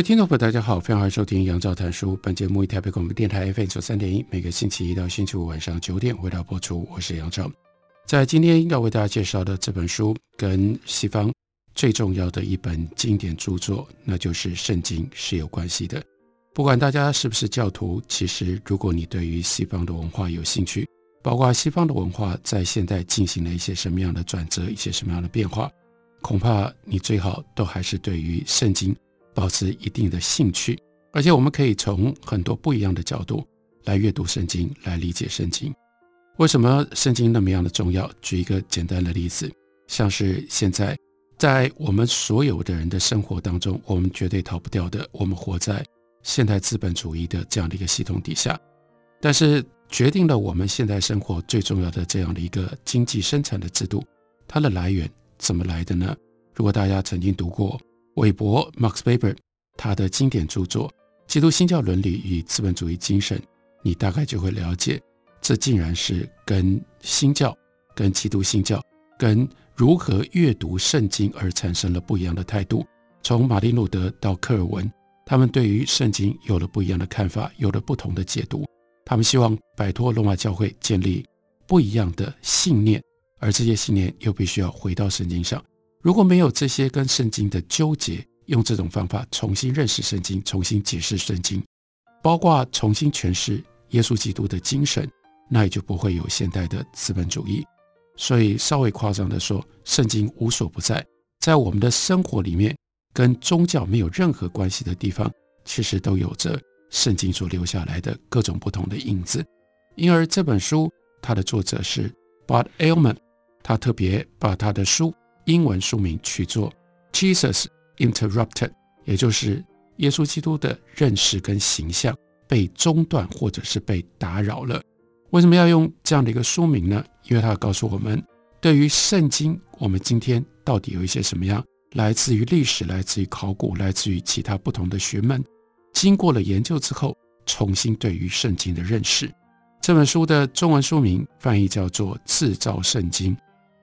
位听众朋友，大家好，非常欢迎收听杨照谈书。本节目以台北广播电台 FM 九三点一，每个星期一到星期五晚上九点为大家播出。我是杨照，在今天要为大家介绍的这本书，跟西方最重要的一本经典著作，那就是《圣经》是有关系的。不管大家是不是教徒，其实如果你对于西方的文化有兴趣，包括西方的文化在现代进行了一些什么样的转折，一些什么样的变化，恐怕你最好都还是对于《圣经》。保持一定的兴趣，而且我们可以从很多不一样的角度来阅读圣经，来理解圣经。为什么圣经那么样的重要？举一个简单的例子，像是现在在我们所有的人的生活当中，我们绝对逃不掉的，我们活在现代资本主义的这样的一个系统底下。但是决定了我们现代生活最重要的这样的一个经济生产的制度，它的来源怎么来的呢？如果大家曾经读过。韦伯 Max Weber 他的经典著作《基督新教伦理与资本主义精神》，你大概就会了解，这竟然是跟新教、跟基督新教、跟如何阅读圣经而产生了不一样的态度。从马丁路德到科尔文，他们对于圣经有了不一样的看法，有了不同的解读。他们希望摆脱罗马教会，建立不一样的信念，而这些信念又必须要回到圣经上。如果没有这些跟圣经的纠结，用这种方法重新认识圣经，重新解释圣经，包括重新诠释耶稣基督的精神，那也就不会有现代的资本主义。所以稍微夸张地说，圣经无所不在，在我们的生活里面，跟宗教没有任何关系的地方，其实都有着圣经所留下来的各种不同的影子。因而这本书，它的作者是 Bart Ehrman，他特别把他的书。英文书名取作《Jesus Interrupted》，也就是耶稣基督的认识跟形象被中断或者是被打扰了。为什么要用这样的一个书名呢？因为它要告诉我们，对于圣经，我们今天到底有一些什么样来自于历史、来自于考古、来自于其他不同的学问，经过了研究之后，重新对于圣经的认识。这本书的中文书名翻译叫做《制造圣经》，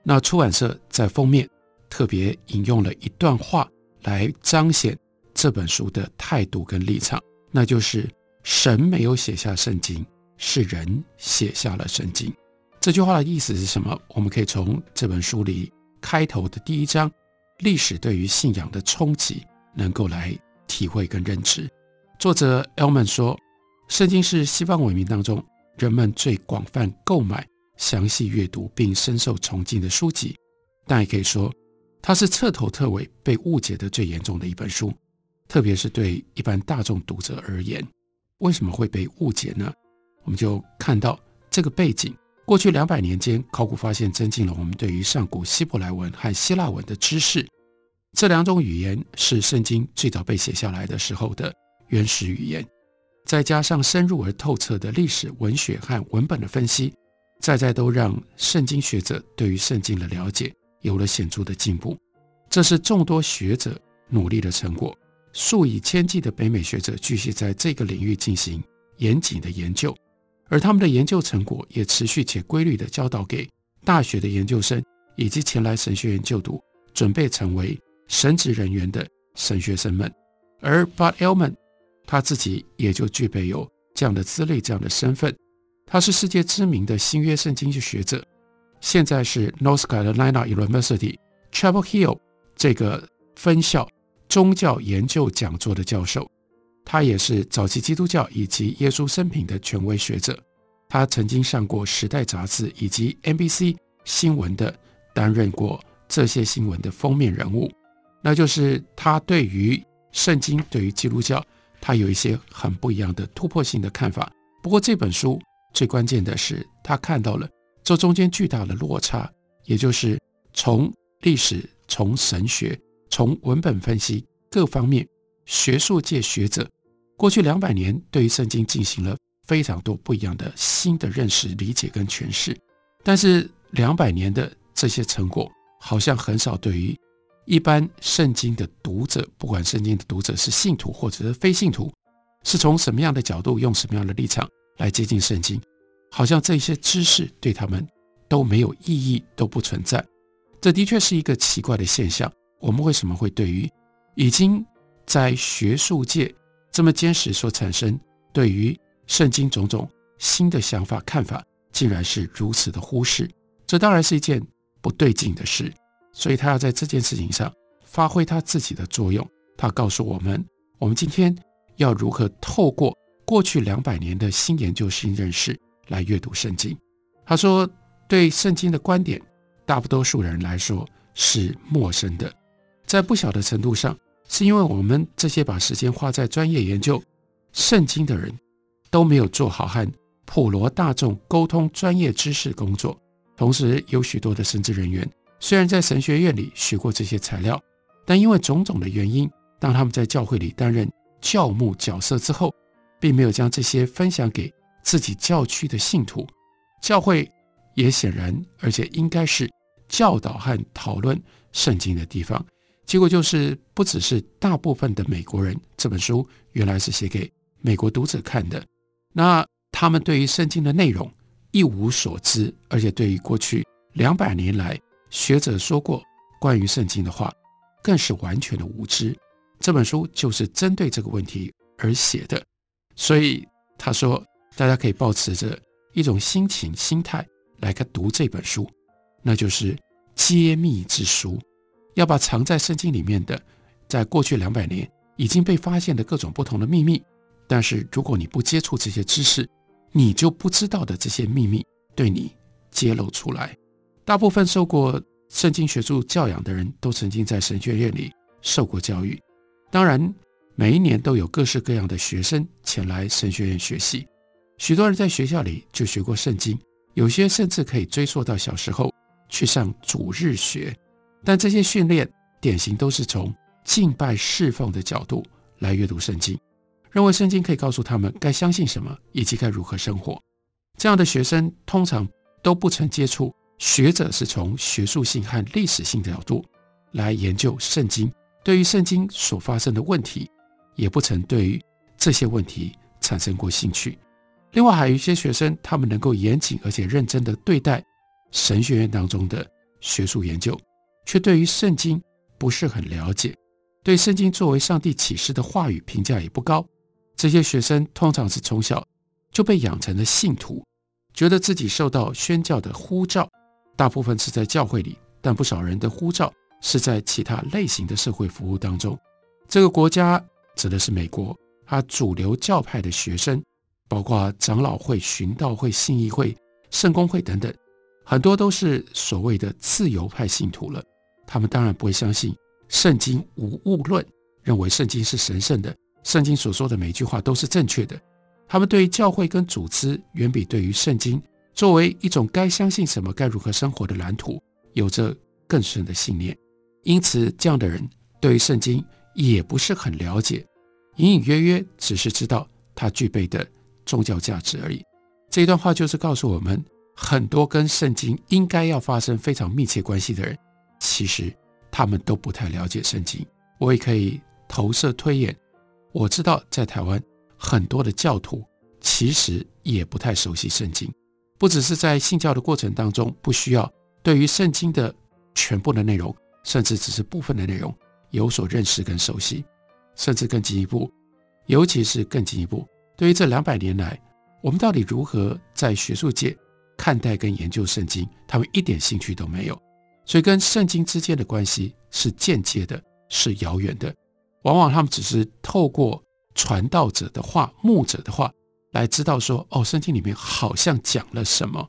那出版社在封面。特别引用了一段话来彰显这本书的态度跟立场，那就是神没有写下圣经，是人写下了圣经。这句话的意思是什么？我们可以从这本书里开头的第一章“历史对于信仰的冲击”能够来体会跟认知。作者 Elman 说，圣经是西方文明当中人们最广泛购买、详细阅读并深受崇敬的书籍，但也可以说。它是彻头彻尾被误解的最严重的一本书，特别是对一般大众读者而言，为什么会被误解呢？我们就看到这个背景：过去两百年间，考古发现增进了我们对于上古希伯来文和希腊文的知识。这两种语言是圣经最早被写下来的时候的原始语言，再加上深入而透彻的历史、文学和文本的分析，再再都让圣经学者对于圣经的了解。有了显著的进步，这是众多学者努力的成果。数以千计的北美学者继续在这个领域进行严谨的研究，而他们的研究成果也持续且规律地教导给大学的研究生以及前来神学院就读、准备成为神职人员的神学生们。而 Bart Ehrman 他自己也就具备有这样的资历、这样的身份，他是世界知名的新约圣经学者。现在是 North Carolina University Chapel Hill 这个分校宗教研究讲座的教授，他也是早期基督教以及耶稣生平的权威学者。他曾经上过《时代》杂志以及 NBC 新闻的，担任过这些新闻的封面人物。那就是他对于圣经、对于基督教，他有一些很不一样的突破性的看法。不过这本书最关键的是，他看到了。这中间巨大的落差，也就是从历史从神学、从文本分析各方面，学术界学者过去两百年对于圣经进行了非常多不一样的新的认识、理解跟诠释，但是两百年的这些成果，好像很少对于一般圣经的读者，不管圣经的读者是信徒或者是非信徒，是从什么样的角度，用什么样的立场来接近圣经，好像这些知识对他们都没有意义，都不存在。这的确是一个奇怪的现象。我们为什么会对于已经在学术界这么坚实所产生对于圣经种种新的想法看法，竟然是如此的忽视？这当然是一件不对劲的事。所以他要在这件事情上发挥他自己的作用。他告诉我们，我们今天要如何透过过去两百年的新研究、新认识来阅读圣经。他说，对圣经的观点，大多数人来说是陌生的，在不小的程度上，是因为我们这些把时间花在专业研究圣经的人，都没有做好和普罗大众沟通专业知识工作。同时，有许多的神职人员虽然在神学院里学过这些材料，但因为种种的原因，当他们在教会里担任教牧角色之后，并没有将这些分享给自己教区的信徒。教会。也显然，而且应该是教导和讨论圣经的地方。结果就是，不只是大部分的美国人，这本书原来是写给美国读者看的，那他们对于圣经的内容一无所知，而且对于过去两百年来学者说过关于圣经的话，更是完全的无知。这本书就是针对这个问题而写的，所以他说，大家可以抱持着一种心情、心态。来看读这本书，那就是揭秘之书，要把藏在圣经里面的，在过去两百年已经被发现的各种不同的秘密。但是如果你不接触这些知识，你就不知道的这些秘密对你揭露出来。大部分受过圣经学术教养的人都曾经在神学院里受过教育，当然每一年都有各式各样的学生前来神学院学习，许多人在学校里就学过圣经。有些甚至可以追溯到小时候去上主日学，但这些训练典型都是从敬拜侍奉的角度来阅读圣经，认为圣经可以告诉他们该相信什么以及该如何生活。这样的学生通常都不曾接触学者是从学术性和历史性的角度来研究圣经，对于圣经所发生的问题，也不曾对于这些问题产生过兴趣。另外还有一些学生，他们能够严谨而且认真地对待神学院当中的学术研究，却对于圣经不是很了解，对圣经作为上帝启示的话语评价也不高。这些学生通常是从小就被养成了信徒，觉得自己受到宣教的呼召，大部分是在教会里，但不少人的呼召是在其他类型的社会服务当中。这个国家指的是美国，它主流教派的学生。包括长老会、寻道会、信义会、圣公会等等，很多都是所谓的自由派信徒了。他们当然不会相信圣经无误论，认为圣经是神圣的，圣经所说的每句话都是正确的。他们对于教会跟组织，远比对于圣经作为一种该相信什么、该如何生活的蓝图，有着更深的信念。因此，这样的人对于圣经也不是很了解，隐隐约约只是知道它具备的。宗教价值而已。这一段话就是告诉我们，很多跟圣经应该要发生非常密切关系的人，其实他们都不太了解圣经。我也可以投射推演，我知道在台湾很多的教徒其实也不太熟悉圣经，不只是在信教的过程当中不需要对于圣经的全部的内容，甚至只是部分的内容有所认识跟熟悉，甚至更进一步，尤其是更进一步。对于这两百年来，我们到底如何在学术界看待跟研究圣经？他们一点兴趣都没有，所以跟圣经之间的关系是间接的，是遥远的。往往他们只是透过传道者的话、牧者的话来知道说：“哦，圣经里面好像讲了什么。”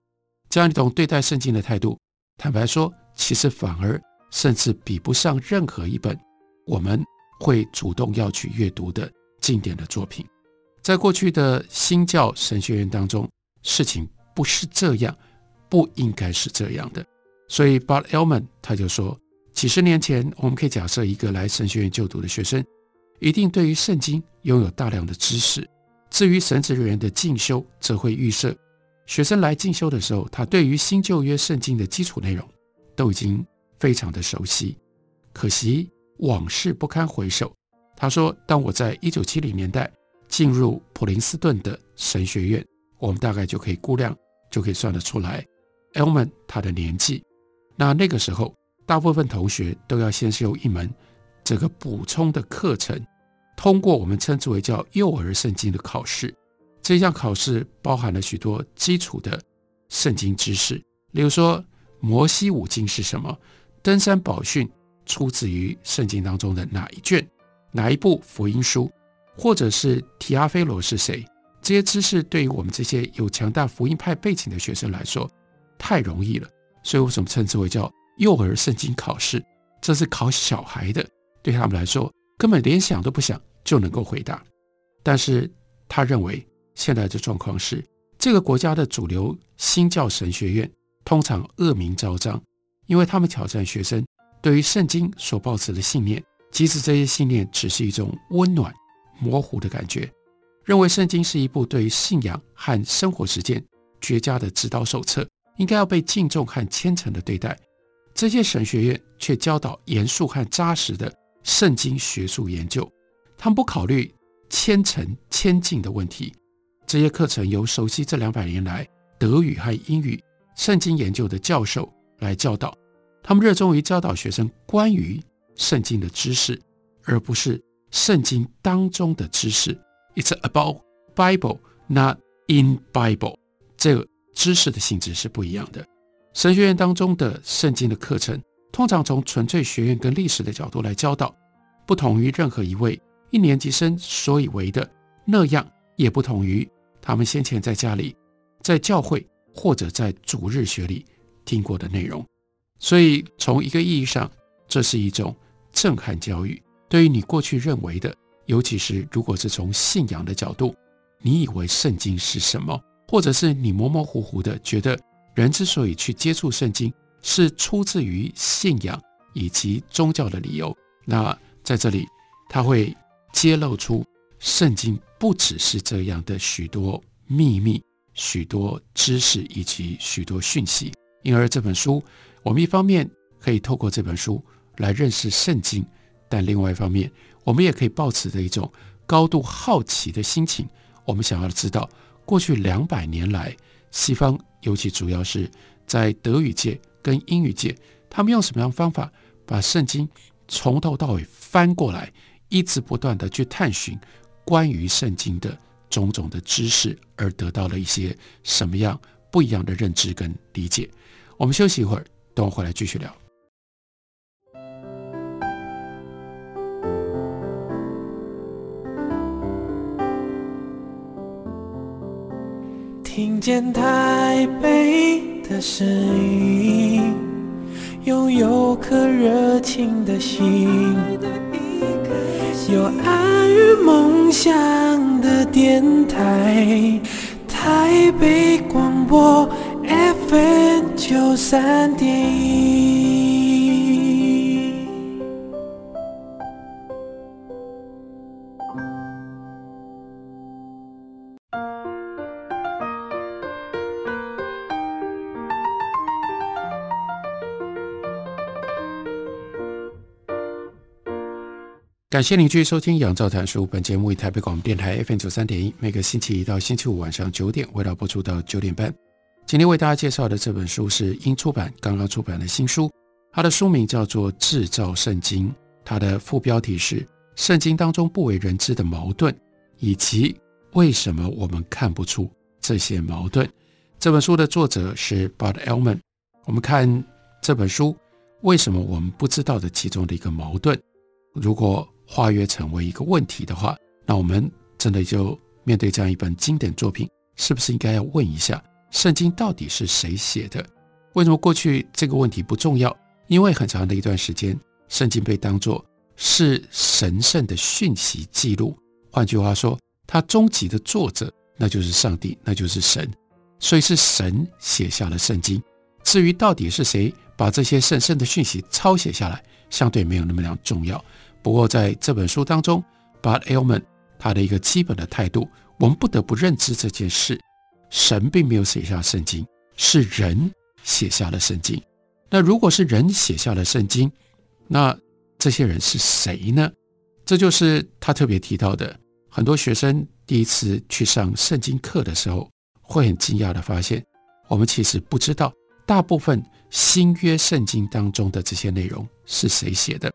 这样一种对待圣经的态度，坦白说，其实反而甚至比不上任何一本我们会主动要去阅读的经典的作品。在过去的新教神学院当中，事情不是这样，不应该是这样的。所以，Bart Elman 他就说，几十年前，我们可以假设一个来神学院就读的学生，一定对于圣经拥有大量的知识。至于神职人员的进修，则会预设学生来进修的时候，他对于新旧约圣经的基础内容都已经非常的熟悉。可惜往事不堪回首。他说：“当我在一九七零年代进入普林斯顿的神学院，我们大概就可以估量，就可以算得出来，Elman 他的年纪。那那个时候，大部分同学都要先修一门这个补充的课程。”通过我们称之为叫幼儿圣经的考试，这项考试包含了许多基础的圣经知识，例如说摩西五经是什么，登山宝训出自于圣经当中的哪一卷，哪一部福音书，或者是提阿非罗是谁，这些知识对于我们这些有强大福音派背景的学生来说太容易了，所以为什么称之为叫幼儿圣经考试？这是考小孩的，对他们来说根本连想都不想。就能够回答，但是他认为现在的状况是，这个国家的主流新教神学院通常恶名昭彰，因为他们挑战学生对于圣经所抱持的信念，即使这些信念只是一种温暖模糊的感觉，认为圣经是一部对于信仰和生活实践绝佳的指导手册，应该要被敬重和虔诚的对待。这些神学院却教导严肃和扎实的圣经学术研究。他们不考虑虔诚谦敬的问题。这些课程由熟悉这两百年来德语和英语圣经研究的教授来教导。他们热衷于教导学生关于圣经的知识，而不是圣经当中的知识。It's about Bible, not in Bible。这个知识的性质是不一样的。神学院当中的圣经的课程，通常从纯粹学院跟历史的角度来教导，不同于任何一位。一年级生所以为的那样，也不同于他们先前在家里、在教会或者在主日学里听过的内容。所以，从一个意义上，这是一种震撼教育。对于你过去认为的，尤其是如果是从信仰的角度，你以为圣经是什么，或者是你模模糊糊的觉得人之所以去接触圣经，是出自于信仰以及宗教的理由，那在这里他会。揭露出圣经不只是这样的许多秘密、许多知识以及许多讯息。因而这本书，我们一方面可以透过这本书来认识圣经，但另外一方面，我们也可以抱持着一种高度好奇的心情。我们想要知道，过去两百年来，西方尤其主要是在德语界跟英语界，他们用什么样方法把圣经从头到尾翻过来？一直不断地去探寻关于圣经的种种的知识，而得到了一些什么样不一样的认知跟理解。我们休息一会儿，等我回来继续聊。听见台北的声音，拥有颗热情的心。有爱与梦想的电台，台北广播九三点一。感谢您继续收听《杨照谈书》。本节目以台北广播电台 FM 九三点一，每个星期一到星期五晚上九点，为大家播出到九点半。今天为大家介绍的这本书是英出版刚刚出版的新书，它的书名叫做《制造圣经》，它的副标题是《圣经当中不为人知的矛盾》，以及为什么我们看不出这些矛盾。这本书的作者是 Bart Ehrman。我们看这本书，为什么我们不知道的其中的一个矛盾？如果化约成为一个问题的话，那我们真的就面对这样一本经典作品，是不是应该要问一下：圣经到底是谁写的？为什么过去这个问题不重要？因为很长的一段时间，圣经被当作是神圣的讯息记录。换句话说，它终极的作者那就是上帝，那就是神，所以是神写下了圣经。至于到底是谁把这些神圣的讯息抄写下来，相对没有那么样重要。不过在这本书当中，Bart Ehrman 他的一个基本的态度，我们不得不认知这件事：神并没有写下圣经，是人写下了圣经。那如果是人写下了圣经，那这些人是谁呢？这就是他特别提到的。很多学生第一次去上圣经课的时候，会很惊讶地发现，我们其实不知道大部分新约圣经当中的这些内容是谁写的。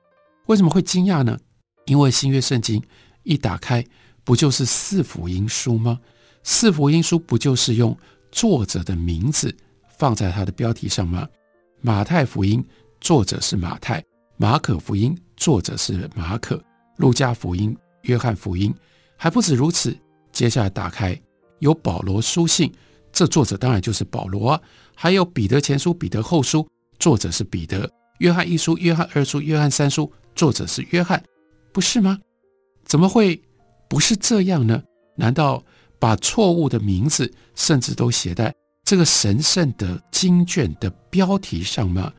为什么会惊讶呢？因为新约圣经一打开，不就是四福音书吗？四福音书不就是用作者的名字放在它的标题上吗？马太福音作者是马太，马可福音作者是马可，路加福音、约翰福音还不止如此。接下来打开有保罗书信，这作者当然就是保罗啊。还有彼得前书、彼得后书，作者是彼得。约翰一书、约翰二书、约翰三书。作者是约翰，不是吗？怎么会不是这样呢？难道把错误的名字甚至都写在这个神圣的经卷的标题上吗？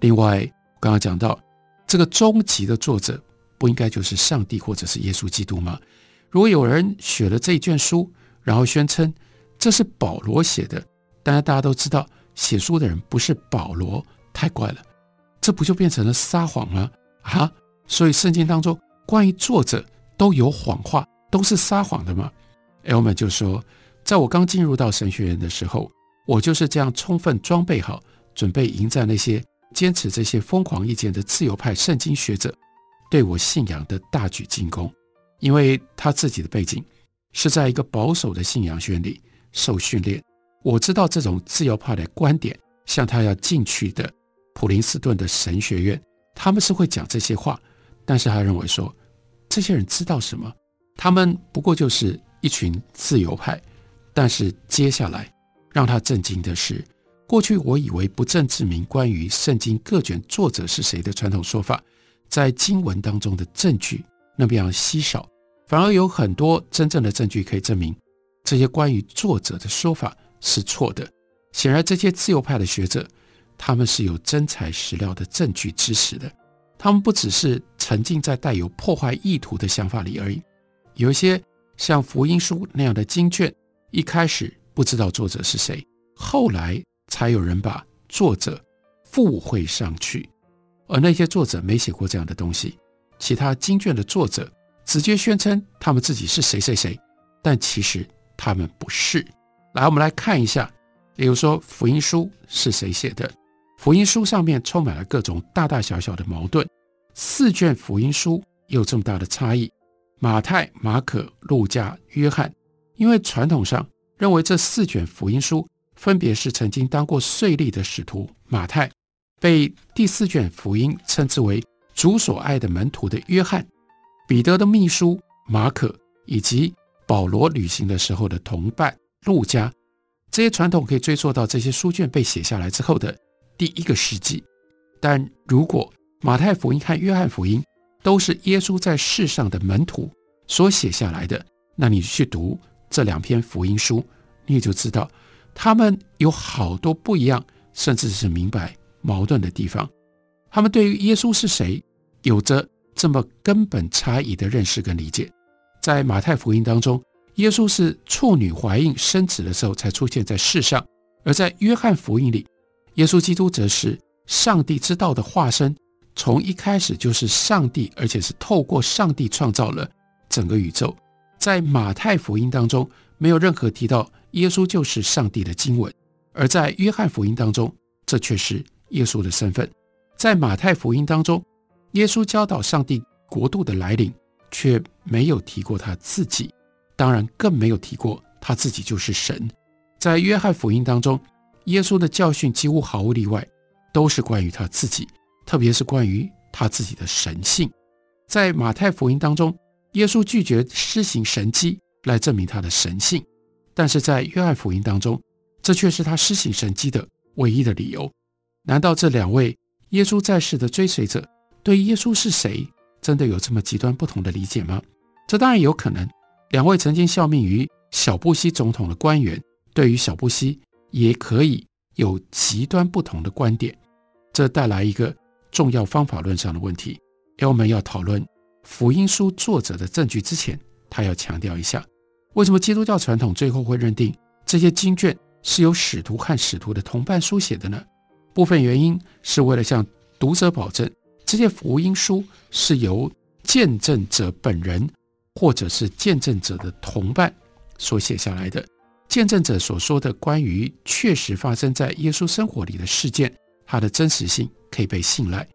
另外，刚刚讲到这个终极的作者不应该就是上帝或者是耶稣基督吗？如果有人写了这一卷书，然后宣称这是保罗写的，当然大家都知道写书的人不是保罗，太怪了，这不就变成了撒谎吗？啊？所以圣经当中关于作者都有谎话，都是撒谎的吗 Elman 就说，在我刚进入到神学院的时候，我就是这样充分装备好，准备迎战那些坚持这些疯狂意见的自由派圣经学者对我信仰的大举进攻。因为他自己的背景是在一个保守的信仰学院里受训练，我知道这种自由派的观点，像他要进去的普林斯顿的神学院，他们是会讲这些话。但是他认为说，这些人知道什么？他们不过就是一群自由派。但是接下来让他震惊的是，过去我以为不证自明关于圣经各卷作者是谁的传统说法，在经文当中的证据那么样稀少，反而有很多真正的证据可以证明这些关于作者的说法是错的。显然，这些自由派的学者，他们是有真材实料的证据支持的。他们不只是沉浸在带有破坏意图的想法里而已，有一些像福音书那样的经卷，一开始不知道作者是谁，后来才有人把作者附会上去，而那些作者没写过这样的东西，其他经卷的作者直接宣称他们自己是谁谁谁，但其实他们不是。来，我们来看一下，比如说福音书是谁写的？福音书上面充满了各种大大小小的矛盾，四卷福音书有这么大的差异。马太、马可、路加、约翰，因为传统上认为这四卷福音书分别是曾经当过税吏的使徒马太，被第四卷福音称之为主所爱的门徒的约翰，彼得的秘书马可，以及保罗旅行的时候的同伴路加。这些传统可以追溯到这些书卷被写下来之后的。第一个世纪，但如果马太福音和约翰福音都是耶稣在世上的门徒所写下来的，那你去读这两篇福音书，你也就知道他们有好多不一样，甚至是明白矛盾的地方。他们对于耶稣是谁有着这么根本差异的认识跟理解。在马太福音当中，耶稣是处女怀孕生子的时候才出现在世上，而在约翰福音里。耶稣基督则是上帝之道的化身，从一开始就是上帝，而且是透过上帝创造了整个宇宙。在马太福音当中，没有任何提到耶稣就是上帝的经文，而在约翰福音当中，这却是耶稣的身份。在马太福音当中，耶稣教导上帝国度的来临，却没有提过他自己，当然更没有提过他自己就是神。在约翰福音当中，耶稣的教训几乎毫无例外，都是关于他自己，特别是关于他自己的神性。在马太福音当中，耶稣拒绝施行神迹来证明他的神性，但是在约翰福音当中，这却是他施行神迹的唯一的理由。难道这两位耶稣在世的追随者对耶稣是谁真的有这么极端不同的理解吗？这当然有可能。两位曾经效命于小布希总统的官员，对于小布希。也可以有极端不同的观点，这带来一个重要方法论上的问题。而我们要讨论福音书作者的证据之前，他要强调一下，为什么基督教传统最后会认定这些经卷是由使徒和使徒的同伴书写的呢？部分原因是为了向读者保证，这些福音书是由见证者本人或者是见证者的同伴所写下来的。见证者所说的关于确实发生在耶稣生活里的事件，它的真实性可以被信赖。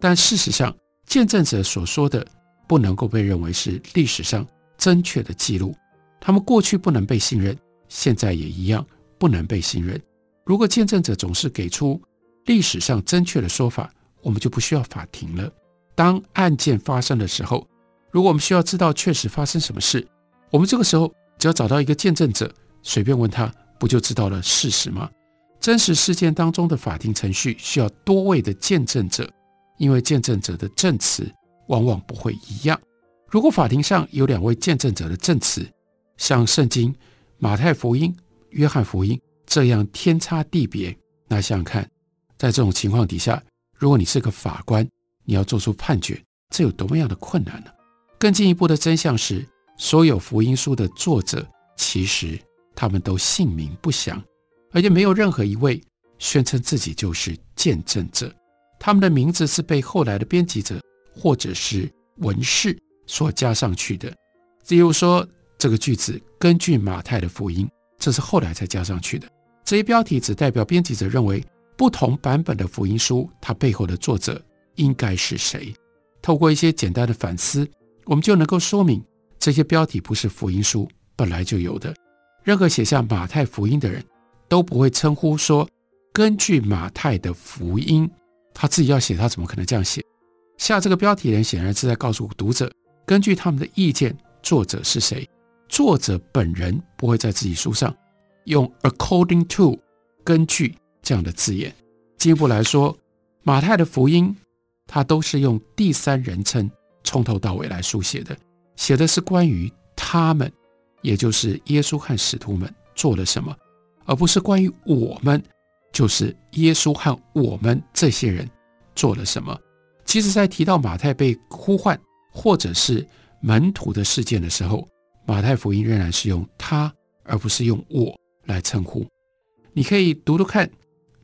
但事实上，见证者所说的不能够被认为是历史上正确的记录。他们过去不能被信任，现在也一样不能被信任。如果见证者总是给出历史上正确的说法，我们就不需要法庭了。当案件发生的时候，如果我们需要知道确实发生什么事，我们这个时候只要找到一个见证者。随便问他，不就知道了事实吗？真实事件当中的法庭程序需要多位的见证者，因为见证者的证词往往不会一样。如果法庭上有两位见证者的证词，像圣经、马太福音、约翰福音这样天差地别，那想想看，在这种情况底下，如果你是个法官，你要做出判决，这有多么样的困难呢？更进一步的真相是，所有福音书的作者其实。他们都姓名不详，而且没有任何一位宣称自己就是见证者。他们的名字是被后来的编辑者或者是文士所加上去的。例如说，这个句子根据马太的福音，这是后来才加上去的。这些标题只代表编辑者认为不同版本的福音书，它背后的作者应该是谁。透过一些简单的反思，我们就能够说明这些标题不是福音书本来就有的。任何写下马太福音的人都不会称呼说，根据马太的福音，他自己要写，他怎么可能这样写？下这个标题人显然是在告诉读者，根据他们的意见，作者是谁？作者本人不会在自己书上用 according to 根据这样的字眼。进一步来说，马太的福音，他都是用第三人称从头到尾来书写的，写的是关于他们。也就是耶稣和使徒们做了什么，而不是关于我们，就是耶稣和我们这些人做了什么。其实，在提到马太被呼唤或者是门徒的事件的时候，马太福音仍然是用他而不是用我来称呼。你可以读读看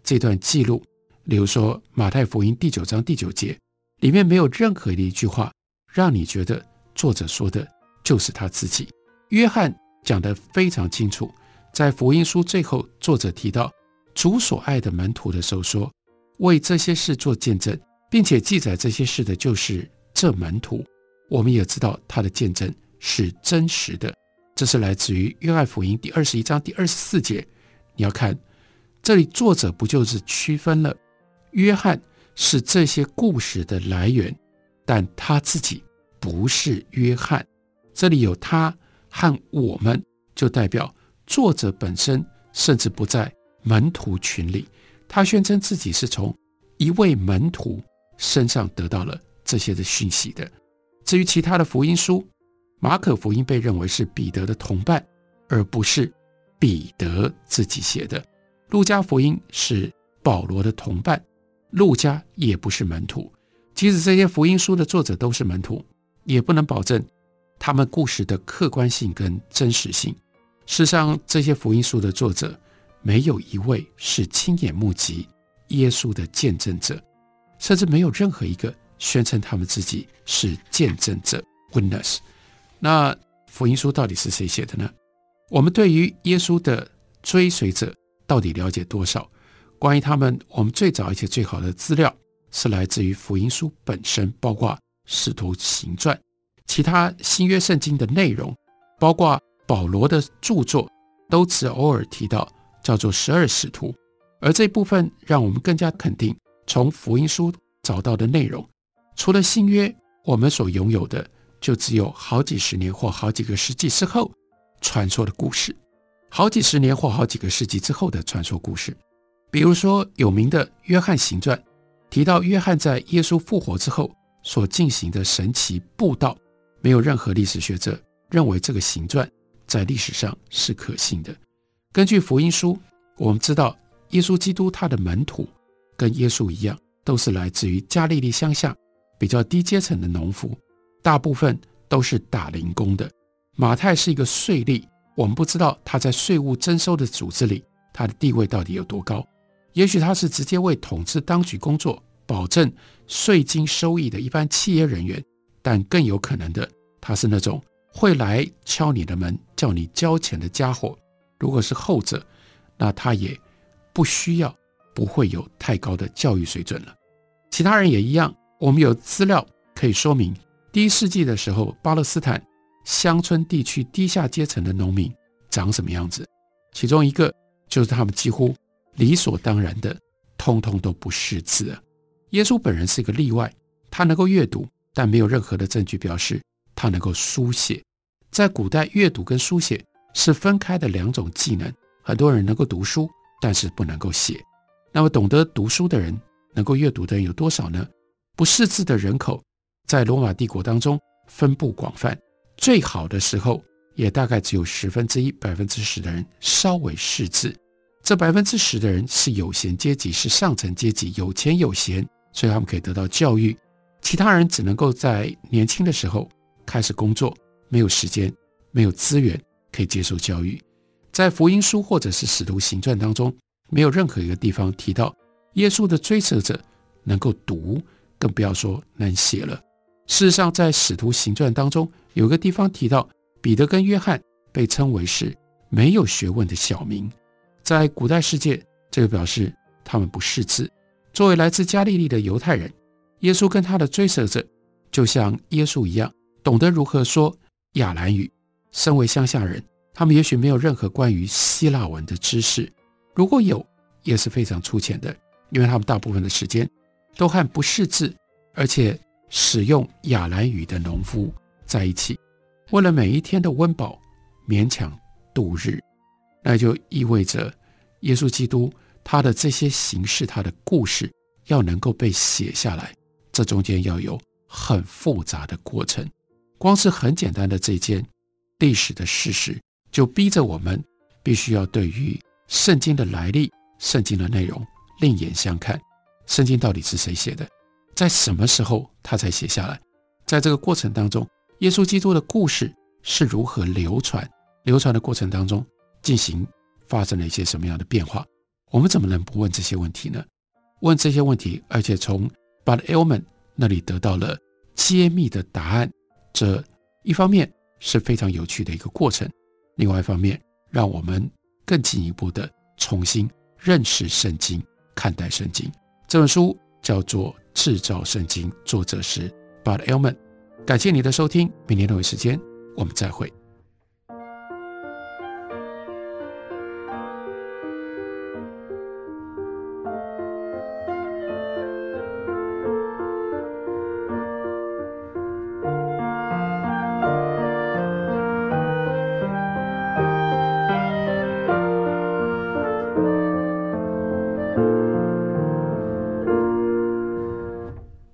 这段记录，比如说马太福音第九章第九节，里面没有任何的一句话让你觉得作者说的就是他自己。约翰讲得非常清楚，在福音书最后，作者提到主所爱的门徒的时候说：“为这些事做见证，并且记载这些事的，就是这门徒。”我们也知道他的见证是真实的。这是来自于约翰福音第二十一章第二十四节。你要看这里，作者不就是区分了约翰是这些故事的来源，但他自己不是约翰。这里有他。和我们就代表作者本身，甚至不在门徒群里。他宣称自己是从一位门徒身上得到了这些的讯息的。至于其他的福音书，马可福音被认为是彼得的同伴，而不是彼得自己写的。路加福音是保罗的同伴，路加也不是门徒。即使这些福音书的作者都是门徒，也不能保证。他们故事的客观性跟真实性，事实上，这些福音书的作者没有一位是亲眼目击耶稣的见证者，甚至没有任何一个宣称他们自己是见证者 （witness）。那福音书到底是谁写的呢？我们对于耶稣的追随者到底了解多少？关于他们，我们最早而且最好的资料是来自于福音书本身，包括《使徒行传》。其他新约圣经的内容，包括保罗的著作，都只偶尔提到叫做十二使徒，而这部分让我们更加肯定，从福音书找到的内容，除了新约，我们所拥有的就只有好几十年或好几个世纪之后传说的故事，好几十年或好几个世纪之后的传说故事，比如说有名的约翰行传，提到约翰在耶稣复活之后所进行的神奇布道。没有任何历史学者认为这个行传在历史上是可信的。根据福音书，我们知道耶稣基督他的门徒跟耶稣一样，都是来自于加利利乡下比较低阶层的农夫，大部分都是打零工的。马太是一个税吏，我们不知道他在税务征收的组织里他的地位到底有多高。也许他是直接为统治当局工作，保证税金收益的一般企业人员，但更有可能的，他是那种会来敲你的门叫你交钱的家伙。如果是后者，那他也不需要，不会有太高的教育水准了。其他人也一样。我们有资料可以说明，第一世纪的时候，巴勒斯坦乡村地区低下阶层的农民长什么样子。其中一个就是他们几乎理所当然的，通通都不识字啊。耶稣本人是一个例外，他能够阅读，但没有任何的证据表示他能够书写。在古代，阅读跟书写是分开的两种技能。很多人能够读书，但是不能够写。那么懂得读书的人，能够阅读的人有多少呢？不识字的人口在罗马帝国当中分布广泛，最好的时候也大概只有十分之一、百分之十的人稍微识字。这百分之十的人是有闲阶级，是上层阶级，有钱有闲，所以他们可以得到教育。其他人只能够在年轻的时候开始工作，没有时间，没有资源可以接受教育。在福音书或者是使徒行传当中，没有任何一个地方提到耶稣的追随者能够读，更不要说能写了。事实上，在使徒行传当中，有个地方提到彼得跟约翰被称为是没有学问的小民。在古代世界，这个表示他们不识字。作为来自加利利的犹太人，耶稣跟他的追随者就像耶稣一样，懂得如何说亚兰语。身为乡下人。他们也许没有任何关于希腊文的知识，如果有，也是非常粗浅的，因为他们大部分的时间都和不识字而且使用亚兰语的农夫在一起，为了每一天的温饱勉强度日。那就意味着耶稣基督他的这些形式，他的故事要能够被写下来，这中间要有很复杂的过程。光是很简单的这件历史的事实。就逼着我们必须要对于圣经的来历、圣经的内容另眼相看。圣经到底是谁写的？在什么时候他才写下来？在这个过程当中，耶稣基督的故事是如何流传？流传的过程当中，进行发生了一些什么样的变化？我们怎么能不问这些问题呢？问这些问题，而且从 Bud Ehrman 那里得到了揭秘的答案，这一方面是非常有趣的一个过程。另外一方面，让我们更进一步的重新认识圣经、看待圣经。这本书叫做《制造圣经》，作者是 Bud Ehrman。感谢你的收听，明天同一时间我们再会。